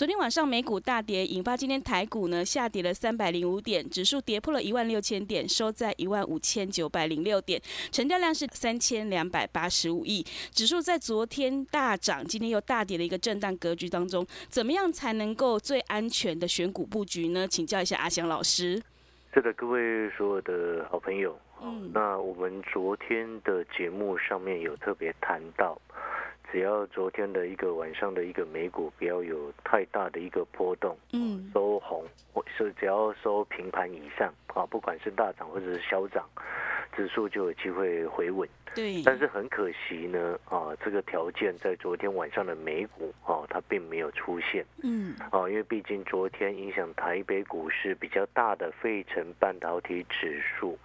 昨天晚上美股大跌，引发今天台股呢下跌了三百零五点，指数跌破了一万六千点，收在一万五千九百零六点，成交量是三千两百八十五亿。指数在昨天大涨，今天又大跌的一个震荡格局当中，怎么样才能够最安全的选股布局呢？请教一下阿翔老师。是的，各位所有的好朋友，嗯，那我们昨天的节目上面有特别谈到。只要昨天的一个晚上的一个美股不要有太大的一个波动，嗯，收红或是只要收平盘以上啊，不管是大涨或者是小涨，指数就有机会回稳。对，但是很可惜呢，啊，这个条件在昨天晚上的美股啊，它并没有出现。嗯，啊，因为毕竟昨天影响台北股市比较大的费城半导体指数，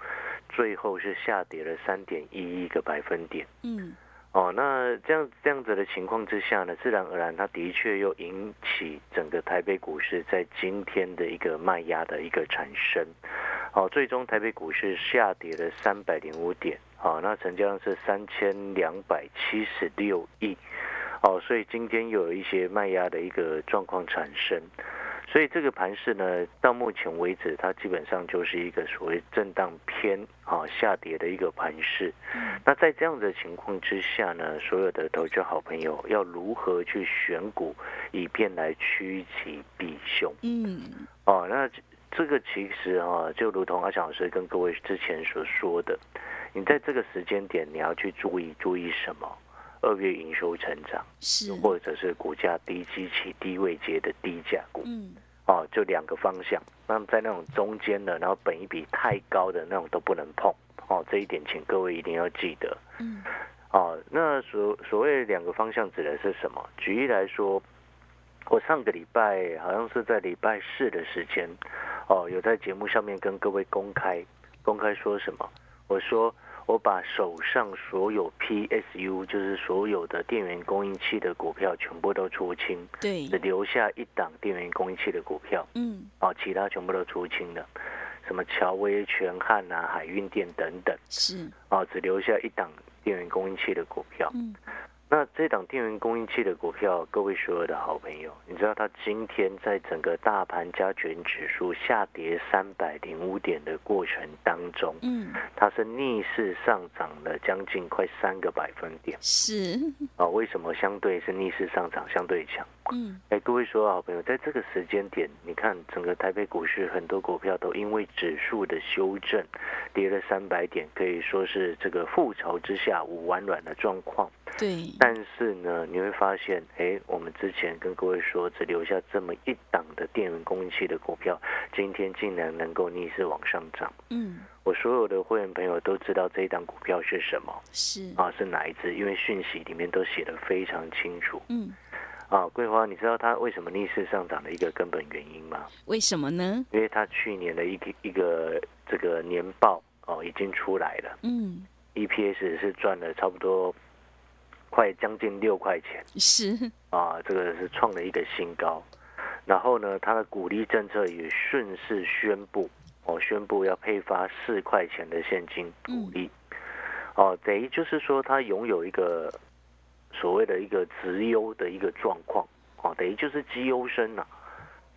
最后是下跌了三点一一个百分点。嗯。哦，那这样这样子的情况之下呢，自然而然，它的确又引起整个台北股市在今天的一个卖压的一个产生。哦，最终台北股市下跌了三百零五点，哦，那成交量是三千两百七十六亿。哦，所以今天又有一些卖压的一个状况产生。所以这个盘势呢，到目前为止，它基本上就是一个所谓震荡偏啊下跌的一个盘势。那在这样的情况之下呢，所有的投资好朋友要如何去选股，以便来趋吉避凶？嗯，哦，那这个其实啊，就如同阿强老师跟各位之前所说的，你在这个时间点，你要去注意注意什么？二月营收成长是，或者是股价低基期、低位阶的低价股。嗯。哦，就两个方向。那么在那种中间的，然后本一比太高的那种都不能碰。哦，这一点请各位一定要记得。嗯。哦，那所所谓两个方向指的是什么？举例来说，我上个礼拜好像是在礼拜四的时间，哦，有在节目上面跟各位公开公开说什么？我说。我把手上所有 PSU，就是所有的电源供应器的股票全部都出清，对，只留下一档电源供应器的股票，嗯，哦，其他全部都出清了，什么乔威、全汉啊、海运电等等，是，哦，只留下一档电源供应器的股票，嗯。那这档电源供应器的股票，各位所有的好朋友，你知道它今天在整个大盘加权指数下跌三百零五点的过程当中，嗯，它是逆势上涨了将近快三个百分点，是。啊，为什么相对是逆势上涨相对强？嗯，哎，各位所有好朋友，在这个时间点，你看整个台北股市很多股票都因为指数的修正，跌了三百点，可以说是这个覆巢之下无完卵的状况。对，但是呢，你会发现，哎，我们之前跟各位说，只留下这么一档的电源供应器的股票，今天竟然能够逆势往上涨。嗯，我所有的会员朋友都知道这一档股票是什么，是啊，是哪一只？因为讯息里面都写的非常清楚。嗯，啊，桂花，你知道它为什么逆势上涨的一个根本原因吗？为什么呢？因为它去年的一个一个这个年报哦已经出来了。嗯，EPS 是赚了差不多。快将近六块钱，是啊，这个是创了一个新高。然后呢，它的鼓励政策也顺势宣布，哦，宣布要配发四块钱的现金鼓励。哦，等于就是说，它拥有一个所谓的一个直优的一个状况。哦，等于就是绩优生呐，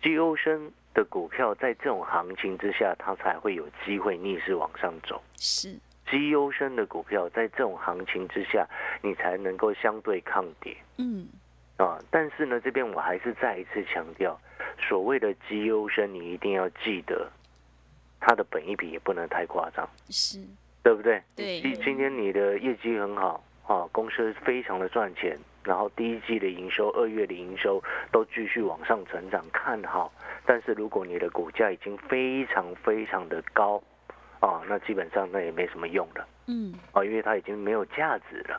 绩优生的股票在这种行情之下，它才会有机会逆势往上走。是。绩优生的股票在这种行情之下，你才能够相对抗跌。嗯，啊，但是呢，这边我还是再一次强调，所谓的绩优生，你一定要记得，它的本益比也不能太夸张，是，对不对？对。今今天你的业绩很好啊，公司非常的赚钱，然后第一季的营收、二月的营收都继续往上成长，看好。但是如果你的股价已经非常非常的高。啊，那基本上那也没什么用了。嗯，啊，因为它已经没有价值了。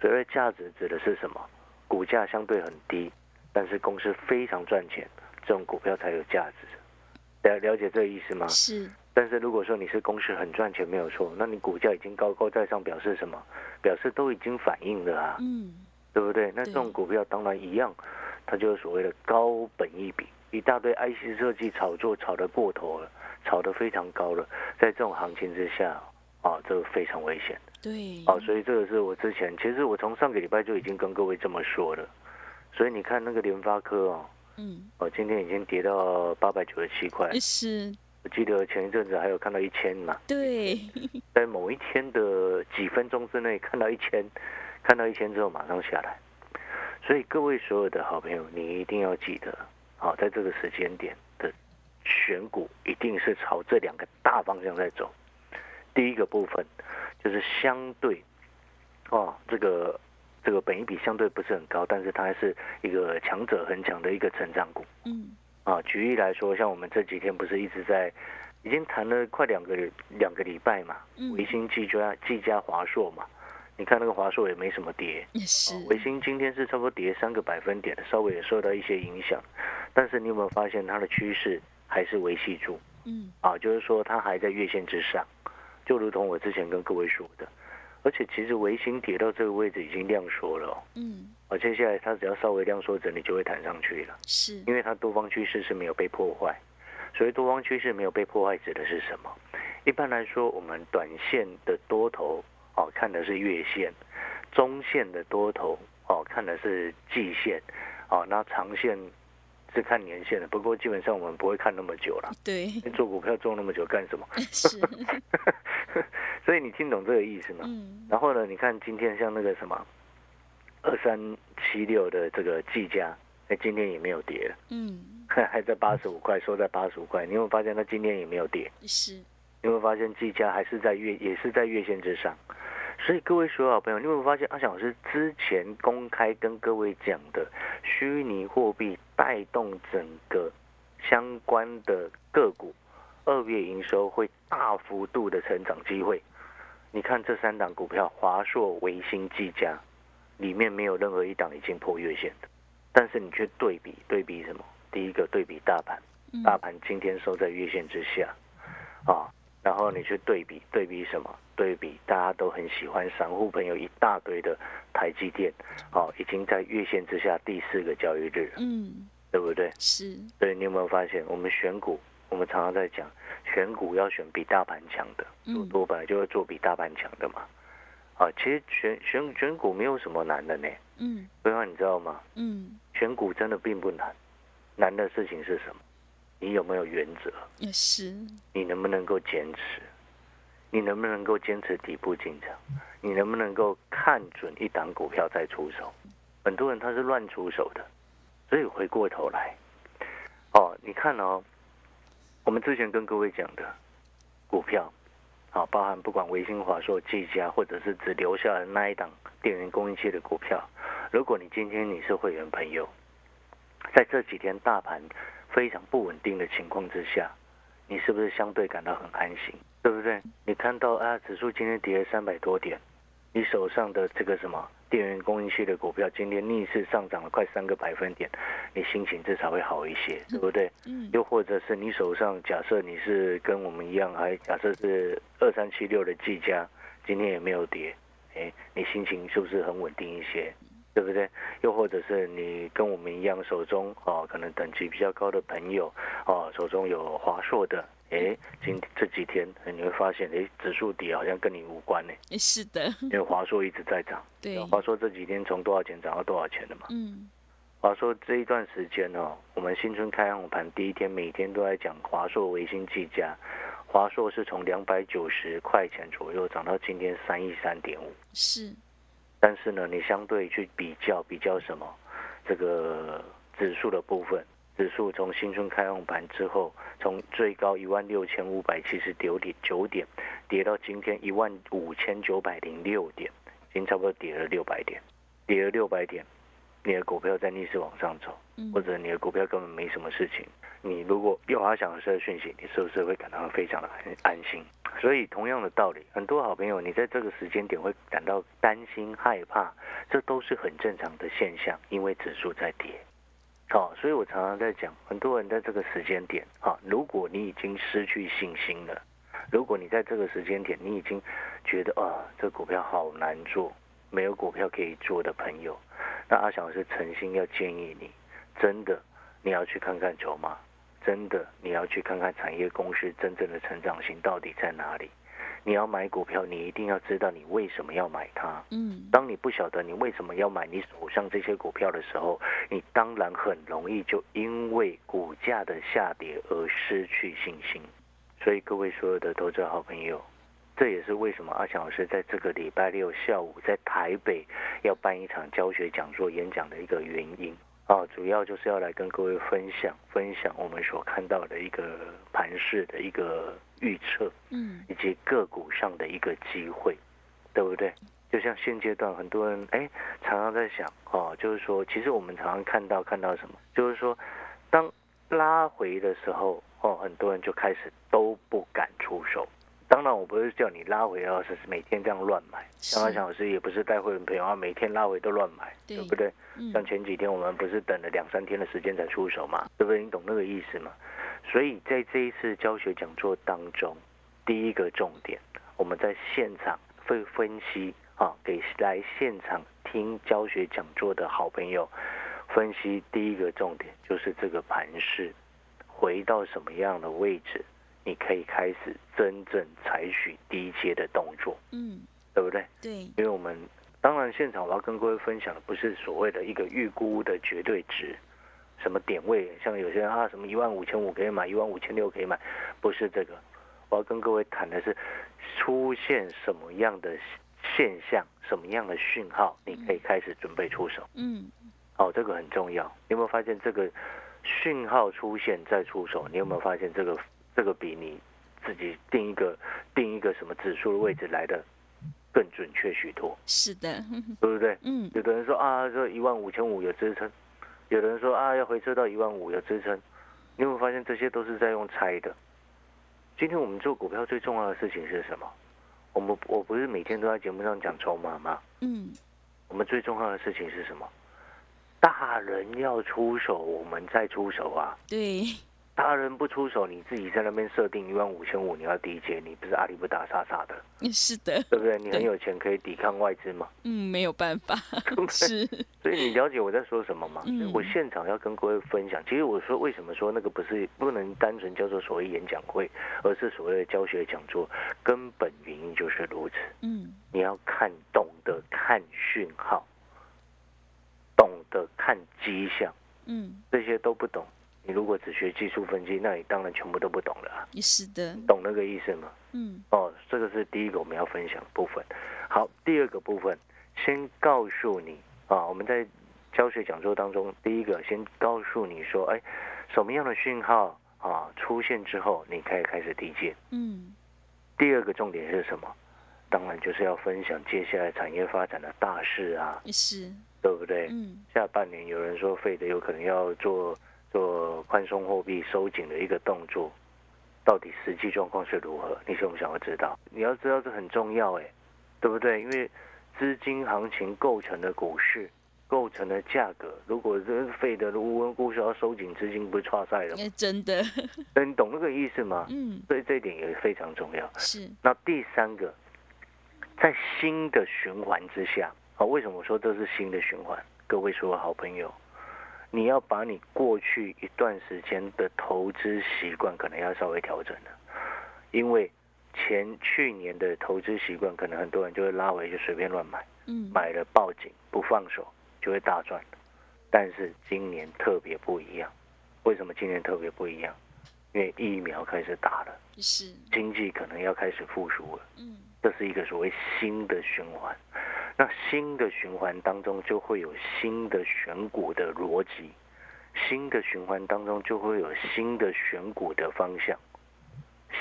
所谓价值指的是什么？股价相对很低，但是公司非常赚钱，这种股票才有价值。了了解这个意思吗？是。但是如果说你是公司很赚钱没有错，那你股价已经高高在上，表示什么？表示都已经反映了啊，嗯，对不对？那这种股票当然一样，它就是所谓的高本一比，一大堆 IC 设计炒作炒得过头了，炒得非常高了，在这种行情之下啊，这个非常危险。对，哦，所以这个是我之前，其实我从上个礼拜就已经跟各位这么说了。所以你看那个联发科哦，嗯，哦，今天已经跌到八百九十七块，是。我记得前一阵子还有看到一千嘛，对，在某一天的几分钟之内看到一千，看到一千之后马上下来。所以各位所有的好朋友，你一定要记得，好，在这个时间点的选股一定是朝这两个大方向在走。第一个部分就是相对，哦，这个这个本益比相对不是很高，但是它还是一个强者很强的一个成长股。嗯，啊，举例来说，像我们这几天不是一直在已经谈了快两个两个礼拜嘛，维新、技嘉、技嘉、华硕嘛，你看那个华硕也没什么跌，是，维新今天是差不多跌三个百分点，稍微也受到一些影响，但是你有没有发现它的趋势还是维系住？嗯，啊，就是说它还在月线之上。就如同我之前跟各位说的，而且其实维新跌到这个位置已经量缩了，嗯，而接下来它只要稍微量缩整理就会弹上去了，是，因为它多方趋势是没有被破坏，所以多方趋势没有被破坏指的是什么？一般来说，我们短线的多头哦看的是月线，中线的多头哦看的是季线，哦那长线。是看年限的，不过基本上我们不会看那么久了。对，做股票做那么久干什么？是。所以你听懂这个意思吗？嗯。然后呢，你看今天像那个什么二三七六的这个技嘉，哎，今天也没有跌。嗯。还在八十五块，收在八十五块。你有没有发现它今天也没有跌？是。有没有发现技嘉还是在月，也是在月线之上？所以各位所有好朋友，你有没有发现阿翔老师之前公开跟各位讲的虚拟货币带动整个相关的个股二月营收会大幅度的成长机会？你看这三档股票，华硕、维新、技嘉，里面没有任何一档已经破月线的，但是你去对比对比什么？第一个对比大盘，大盘今天收在月线之下，啊。然后你去对比对比什么？对比大家都很喜欢，散户朋友一大堆的台积电，哦，已经在月线之下第四个交易日，嗯，对不对？是。对，你有没有发现，我们选股，我们常常在讲，选股要选比大盘强的，做多本来就会做比大盘强的嘛。啊，其实选选选股没有什么难的呢。嗯。对方你知道吗？嗯。选股真的并不难，难的事情是什么？你有没有原则？也是。你能不能够坚持？你能不能够坚持底部进场？你能不能够看准一档股票再出手？很多人他是乱出手的，所以回过头来，哦，你看哦，我们之前跟各位讲的股票，啊，包含不管维新、华硕、技嘉，或者是只留下了那一档电源供应器的股票，如果你今天你是会员朋友，在这几天大盘。非常不稳定的情况之下，你是不是相对感到很安心？对不对？你看到啊，指数今天跌了三百多点，你手上的这个什么电源供应器的股票今天逆势上涨了快三个百分点，你心情至少会好一些，对不对？嗯。又或者是你手上假设你是跟我们一样，还假设是二三七六的技嘉，今天也没有跌，哎，你心情是不是很稳定一些？对不对？又或者是你跟我们一样，手中哦，可能等级比较高的朋友哦，手中有华硕的，哎，今这几天你会发现，哎，指数跌好像跟你无关呢。是的，因为华硕一直在涨。对，华硕这几天从多少钱涨到多少钱了嘛？嗯，华硕这一段时间哦，我们新春开红盘第一天，每天都在讲华硕、维新、技嘉，华硕是从两百九十块钱左右涨到今天三亿三点五。是。但是呢，你相对去比较比较什么，这个指数的部分，指数从新春开放盘之后，从最高一万六千五百七十九点九点，跌到今天一万五千九百零六点，已经差不多跌了六百点，跌了六百点，你的股票在逆势往上走，或者你的股票根本没什么事情，你如果有阿想的这个讯息，你是不是会感到非常的安安心？所以同样的道理，很多好朋友你在这个时间点会感到担心害怕，这都是很正常的现象，因为指数在跌。好，所以我常常在讲，很多人在这个时间点，哈，如果你已经失去信心了，如果你在这个时间点你已经觉得啊，这股票好难做，没有股票可以做的朋友，那阿翔是诚心要建议你，真的你要去看看筹码。真的，你要去看看产业公司真正的成长性到底在哪里。你要买股票，你一定要知道你为什么要买它。嗯，当你不晓得你为什么要买你手上这些股票的时候，你当然很容易就因为股价的下跌而失去信心。所以各位所有的投资好朋友，这也是为什么阿强老师在这个礼拜六下午在台北要办一场教学讲座演讲的一个原因。啊，主要就是要来跟各位分享分享我们所看到的一个盘势的一个预测，嗯，以及个股上的一个机会，对不对？就像现阶段很多人哎，常常在想哦，就是说，其实我们常常看到看到什么，就是说，当拉回的时候哦，很多人就开始都不敢出手。当然，我不是叫你拉回，要是每天这样乱买。像阿强老师也不是带会员朋友啊，每天拉回都乱买，对不对？像前几天我们不是等了两三天的时间才出手嘛，对不对？你懂那个意思吗？所以在这一次教学讲座当中，第一个重点，我们在现场会分析啊，给来现场听教学讲座的好朋友分析第一个重点，就是这个盘势回到什么样的位置。你可以开始真正采取低阶的动作，嗯，对不对？对，因为我们当然现场我要跟各位分享的不是所谓的一个预估的绝对值，什么点位，像有些人啊，什么一万五千五可以买，一万五千六可以买，不是这个。我要跟各位谈的是出现什么样的现象，什么样的讯号，你可以开始准备出手。嗯，哦，这个很重要。你有没有发现这个讯号出现再出手？你有没有发现这个？这个比你自己定一个定一个什么指数的位置来的更准确许多。是的，对不对？嗯。有的人说啊，这一万五千五有支撑；有的人说啊，要回撤到一万五有支撑。你有没有发现这些都是在用猜的？今天我们做股票最重要的事情是什么？我们我不是每天都在节目上讲筹码吗？嗯。我们最重要的事情是什么？大人要出手，我们再出手啊。对。大人不出手，你自己在那边设定一万五千五，你要低接，你不是阿里不打傻傻的？是的，对不对？你很有钱，可以抵抗外资吗？嗯，没有办法。是，所以你了解我在说什么吗？我现场要跟各位分享。其实我说为什么说那个不是不能单纯叫做所谓演讲会，而是所谓的教学讲座，根本原因就是如此。嗯，你要看懂得看讯号，懂得看迹象。嗯，这些都不懂。你如果只学技术分析，那你当然全部都不懂了。是的，懂那个意思吗？嗯。哦，这个是第一个我们要分享的部分。好，第二个部分，先告诉你啊，我们在教学讲座当中，第一个先告诉你说，哎，什么样的讯号啊出现之后，你可以开始递减。嗯。第二个重点是什么？当然就是要分享接下来产业发展的大事啊。是。对不对？嗯。下半年有人说费的有可能要做。做宽松货币收紧的一个动作，到底实际状况是如何？你是不想要知道？你要知道这很重要，哎，对不对？因为资金行情构成的股市构成的价格，如果这费的无缘故事要收紧资金，不是差赛了吗？真的，你懂那个意思吗？嗯，所以这一点也非常重要。是。那第三个，在新的循环之下，啊，为什么我说这是新的循环？各位所有好朋友。你要把你过去一段时间的投资习惯可能要稍微调整了，因为前去年的投资习惯，可能很多人就会拉回就随便乱买，嗯，买了报警不放手就会大赚，但是今年特别不一样，为什么今年特别不一样？因为疫苗开始打了，是。经济可能要开始复苏了，嗯，这是一个所谓新的循环。那新的循环当中就会有新的选股的逻辑，新的循环当中就会有新的选股的方向，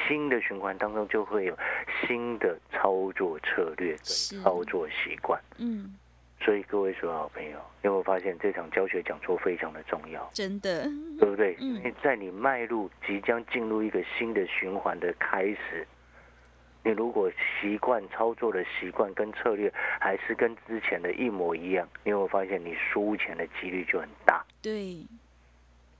新的循环当中就会有新的操作策略跟操作习惯。嗯，所以各位所有好朋友，有没有发现这场教学讲座非常的重要？真的，对不对？因为在你迈入即将进入一个新的循环的开始。你如果习惯操作的习惯跟策略还是跟之前的一模一样，你会发现你输钱的几率就很大。对。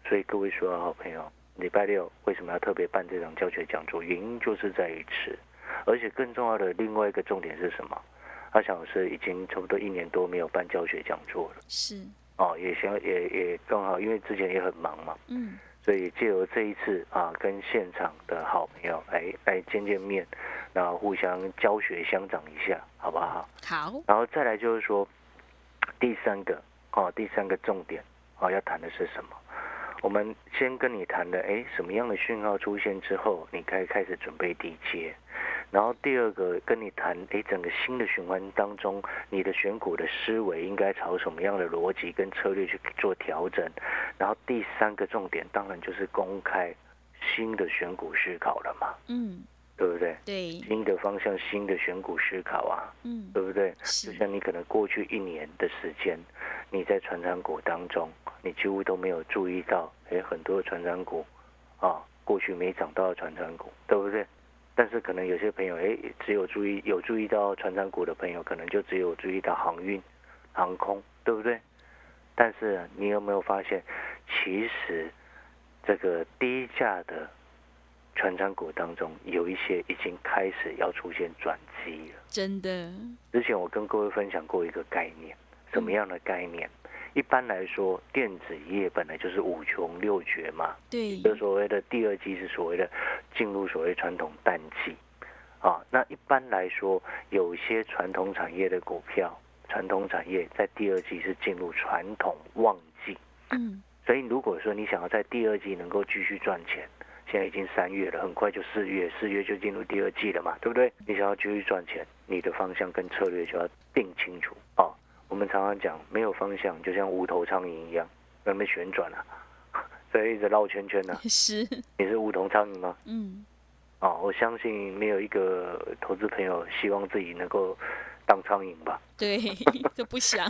所以各位所有好朋友，礼拜六为什么要特别办这场教学讲座？原因就是在于此，而且更重要的另外一个重点是什么？阿翔老师已经差不多一年多没有办教学讲座了。是。哦，也行，也也刚好，因为之前也很忙嘛。嗯。所以借由这一次啊，跟现场的好朋友来来见见面，然后互相教学相长一下，好不好？好。然后再来就是说，第三个哦，第三个重点哦，要谈的是什么？我们先跟你谈的，哎，什么样的讯号出现之后，你可以开始准备低阶。然后第二个跟你谈，哎，整个新的循环当中，你的选股的思维应该朝什么样的逻辑跟策略去做调整？然后第三个重点当然就是公开新的选股思考了嘛，嗯，对不对？对，新的方向、新的选股思考啊，嗯，对不对？就像你可能过去一年的时间，你在传长股当中，你几乎都没有注意到，哎，很多的船长股啊，过去没涨到的传长股，对不对？但是可能有些朋友，哎，只有注意有注意到船长股的朋友，可能就只有注意到航运、航空，对不对？但是你有没有发现，其实这个低价的船长股当中，有一些已经开始要出现转机了。真的。之前我跟各位分享过一个概念，什么样的概念？一般来说，电子业本来就是五穷六绝嘛。对。就所谓的第二季是所谓的进入所谓传统淡季，啊，那一般来说，有些传统产业的股票，传统产业在第二季是进入传统旺季。嗯。所以如果说你想要在第二季能够继续赚钱，现在已经三月了，很快就四月，四月就进入第二季了嘛，对不对？你想要继续赚钱，你的方向跟策略就要定清楚啊。我们常常讲，没有方向就像无头苍蝇一样，在那旋转啊，在一直绕圈圈呢。是，你是无头苍蝇吗？嗯。哦，我相信没有一个投资朋友希望自己能够当苍蝇吧？对，就不想。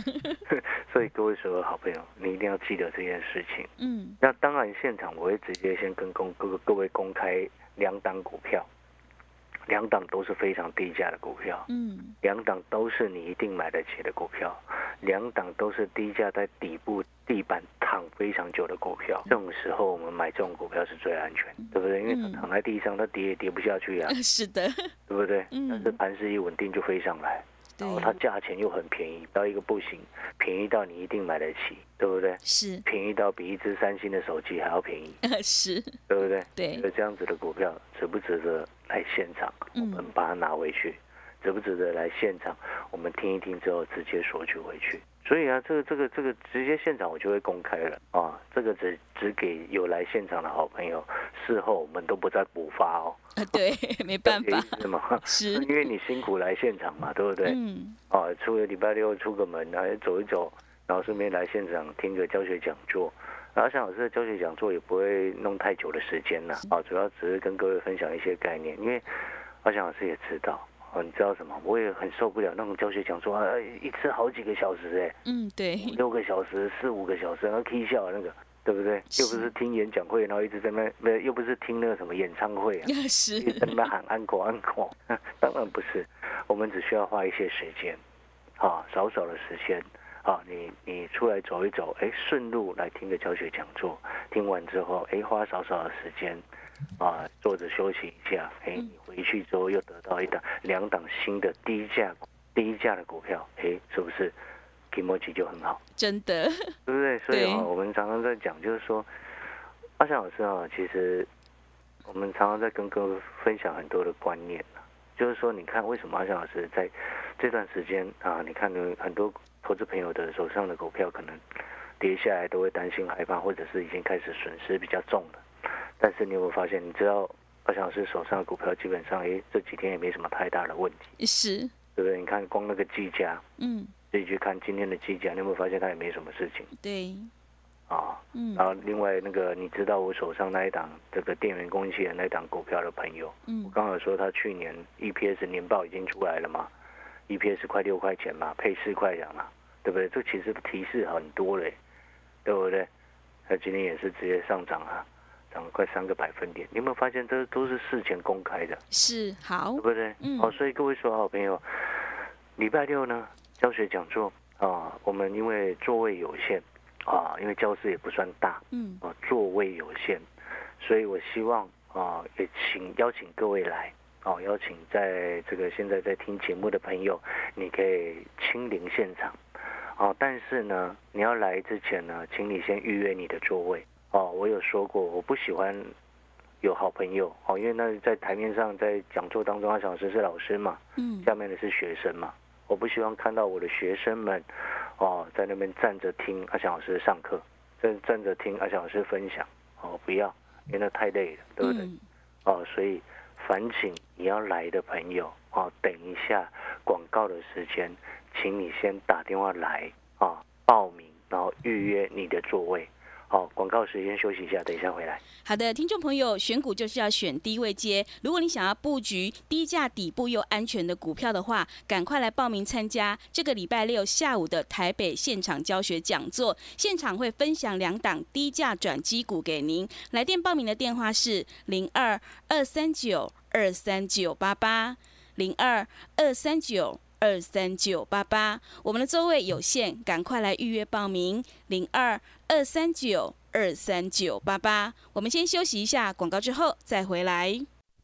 所以各位所有好朋友，你一定要记得这件事情。嗯。那当然，现场我会直接先跟公各各位公开两档股票。两档都是非常低价的股票，嗯，两档都是你一定买得起的股票，两档都是低价在底部地板躺非常久的股票。这种时候我们买这种股票是最安全，对不对？因为它躺在地上，它跌也跌不下去啊。是的，对不对？但是盘势一稳定就飞上来，然后它价钱又很便宜，到一个不行，便宜到你一定买得起，对不对？是，便宜到比一只三星的手机还要便宜，是，对不对？对，有这样子的股票值不值得？来现场，我们把它拿回去，值不值得来现场？我们听一听之后，直接索取回去。所以啊，这个、这个、这个，直接现场我就会公开了啊。这个只只给有来现场的好朋友，事后我们都不再补发哦。啊，对，没办法，是吗？是，因为你辛苦来现场嘛，对不对？嗯。啊，出个礼拜六出个门，然后走一走，然后顺便来现场听个教学讲座。然后像老师的教学讲座也不会弄太久的时间呐，啊，主要只是跟各位分享一些概念，因为阿翔老师也知道，哦，你知道什么？我也很受不了那种教学讲座啊，一次好几个小时哎，嗯，对，六个小时、四五个小时，然后 K 笑那个，对不对？又不是听演讲会，然后一直在那，没又不是听那个什么演唱会啊，是一直，在那喊安可安可，当然不是，我们只需要花一些时间，啊，少少的时间。啊，你你出来走一走，哎，顺路来听个教学讲座，听完之后，哎，花少少的时间，啊，坐着休息一下，哎，你回去之后又得到一档两档新的低价低价的股票，哎，是不是提莫奇就很好？真的，对不对？所以啊，我们常常在讲，就是说，阿翔老师啊，其实我们常常在跟各位分享很多的观念就是说，你看为什么阿翔老师在这段时间啊，你看有很多。投资朋友的手上的股票可能跌下来，都会担心害怕，或者是已经开始损失比较重了。但是你有没有发现，你知道阿翔老师手上的股票基本上，哎，这几天也没什么太大的问题，是，对不对？你看光那个计价，嗯，自己去看今天的计价，你有没有发现它也没什么事情？对，啊，嗯，然后另外那个你知道我手上那一档这个电源供应器的那一档股票的朋友，嗯，我刚好说他去年 EPS 年报已经出来了嘛。EPS 快六块钱嘛，配四块钱嘛，对不对？这其实提示很多嘞，对不对？它今天也是直接上涨啊，涨快三个百分点。你有没有发现，这都是事前公开的？是好，对不对？嗯。哦，所以各位说好朋友，礼拜六呢教学讲座啊，我们因为座位有限啊，因为教室也不算大，嗯，啊，座位有限，所以我希望啊，也请邀请各位来，哦，邀请在这个现在在听节目的朋友，你可以亲临现场。哦，但是呢，你要来之前呢，请你先预约你的座位。哦，我有说过，我不喜欢有好朋友哦，因为那在台面上在讲座当中，阿小老师是老师嘛，嗯，下面的是学生嘛，我不希望看到我的学生们哦在那边站着听阿翔老师上课，站站着听阿翔老师分享，哦，不要，因为那太累了，对不对？哦，所以烦请你要来的朋友哦，等一下广告的时间。请你先打电话来啊，报名，然后预约你的座位。好，广告时间休息一下，等一下回来。好的，听众朋友，选股就是要选低位接。如果你想要布局低价底部又安全的股票的话，赶快来报名参加这个礼拜六下午的台北现场教学讲座。现场会分享两档低价转机股给您。来电报名的电话是零二二三九二三九八八零二二三九。二三九八八，我们的座位有限，赶快来预约报名。零二二三九二三九八八，我们先休息一下广告，之后再回来。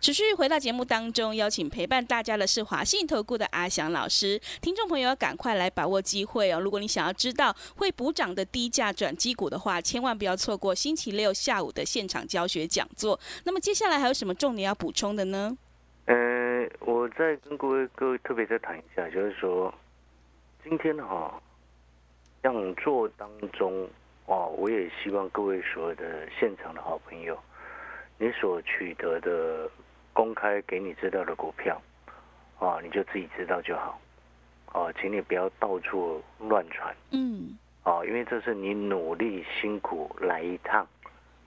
持续回到节目当中，邀请陪伴大家的是华信投顾的阿翔老师。听众朋友要赶快来把握机会哦！如果你想要知道会补涨的低价转机股的话，千万不要错过星期六下午的现场教学讲座。那么接下来还有什么重点要补充的呢？呃，我再跟各位各位特别再谈一下，就是说，今天哈讲座当中哦，我也希望各位所有的现场的好朋友，你所取得的公开给你知道的股票啊，你就自己知道就好啊，请你不要到处乱传，嗯，啊，因为这是你努力辛苦来一趟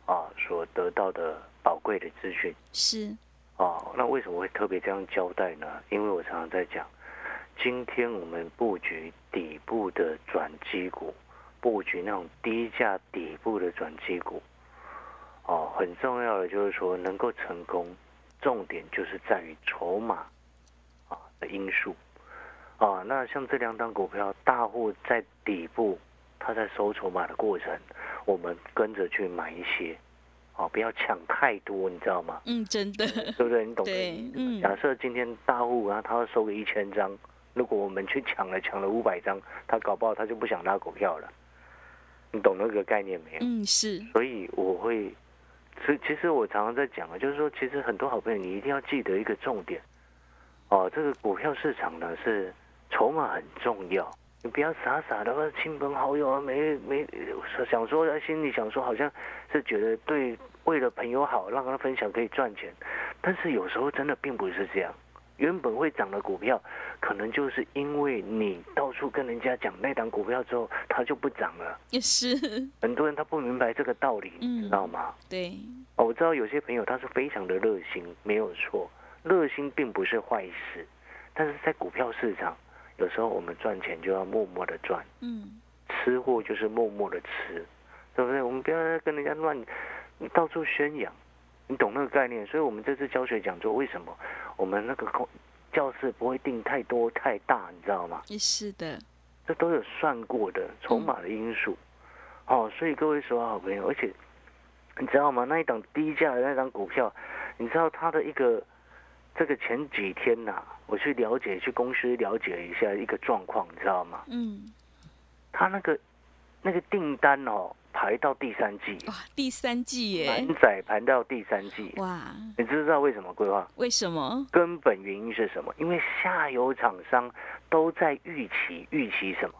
啊所得到的宝贵的资讯是。哦，那为什么会特别这样交代呢？因为我常常在讲，今天我们布局底部的转机股，布局那种低价底部的转机股，哦，很重要的就是说能够成功，重点就是在于筹码啊的因素啊。那像这两档股票，大户在底部，他在收筹码的过程，我们跟着去买一些。哦，不要抢太多，你知道吗？嗯，真的，对不对？你懂的。嗯。假设今天大户然后，他要收个一千张，如果我们去抢了，抢了五百张，他搞不好他就不想拉股票了。你懂那个概念没有？嗯，是。所以我会，所以其实我常常在讲啊，就是说，其实很多好朋友，你一定要记得一个重点。哦，这个股票市场呢，是筹码很重要。你不要傻傻的，亲朋好友啊，没没想说，心里想说，好像是觉得对，为了朋友好，让他分享可以赚钱。但是有时候真的并不是这样。原本会涨的股票，可能就是因为你到处跟人家讲那档股票之后，它就不涨了。也是很多人他不明白这个道理，你知道吗？对。哦，我知道有些朋友他是非常的热心，没有错，热心并不是坏事，但是在股票市场。有时候我们赚钱就要默默的赚，嗯，吃货就是默默的吃，对不对？我们不要跟人家乱，到处宣扬，你懂那个概念？所以，我们这次教学讲座，为什么我们那个空教室不会定太多太大？你知道吗？是的，这都有算过的筹码的因素。哦，所以各位说好朋友，而且你知道吗？那一档低价的那张股票，你知道它的一个这个前几天呐？我去了解，去公司了解一下一个状况，你知道吗？嗯，他那个那个订单哦，排到第三季。哇，第三季耶！满载排到第三季。哇，你知不知道为什么规划？为什么？根本原因是什么？因为下游厂商都在预期，预期什么？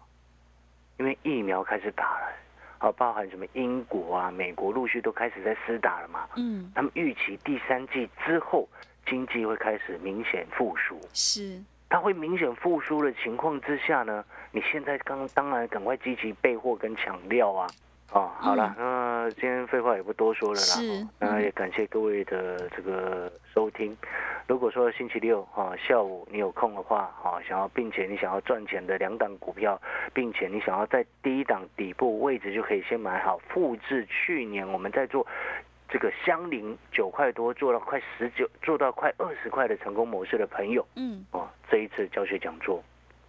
因为疫苗开始打了，啊，包含什么英国啊、美国陆续都开始在施打了嘛。嗯，他们预期第三季之后经济会开始明显复苏。是，它会明显复苏的情况之下呢，你现在刚当然赶快积极备货跟抢料啊。哦，好了，那今天废话也不多说了啦。是，那也感谢各位的这个收听。如果说星期六哈下午你有空的话，哈，想要并且你想要赚钱的两档股票，并且你想要在第一档底部位置就可以先买好，复制去年我们在做这个相邻九块多做到快十九，做到快二十块的成功模式的朋友，嗯，哦，这一次教学讲座。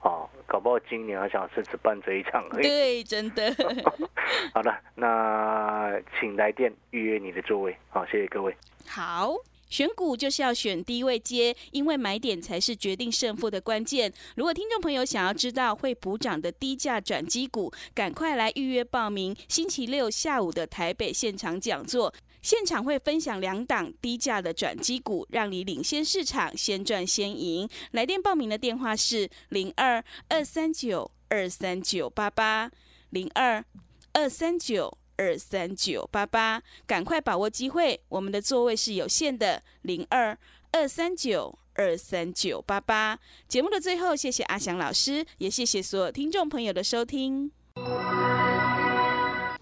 哦，搞不好今年还想是只办这一场而已。对，真的。好了，那请来电预约你的座位。好，谢谢各位。好，选股就是要选低位接，因为买点才是决定胜负的关键。如果听众朋友想要知道会补涨的低价转机股，赶快来预约报名星期六下午的台北现场讲座。现场会分享两档低价的转机股，让你领先市场，先赚先赢。来电报名的电话是零二二三九二三九八八零二二三九二三九八八，赶快把握机会，我们的座位是有限的。零二二三九二三九八八。节目的最后，谢谢阿翔老师，也谢谢所有听众朋友的收听。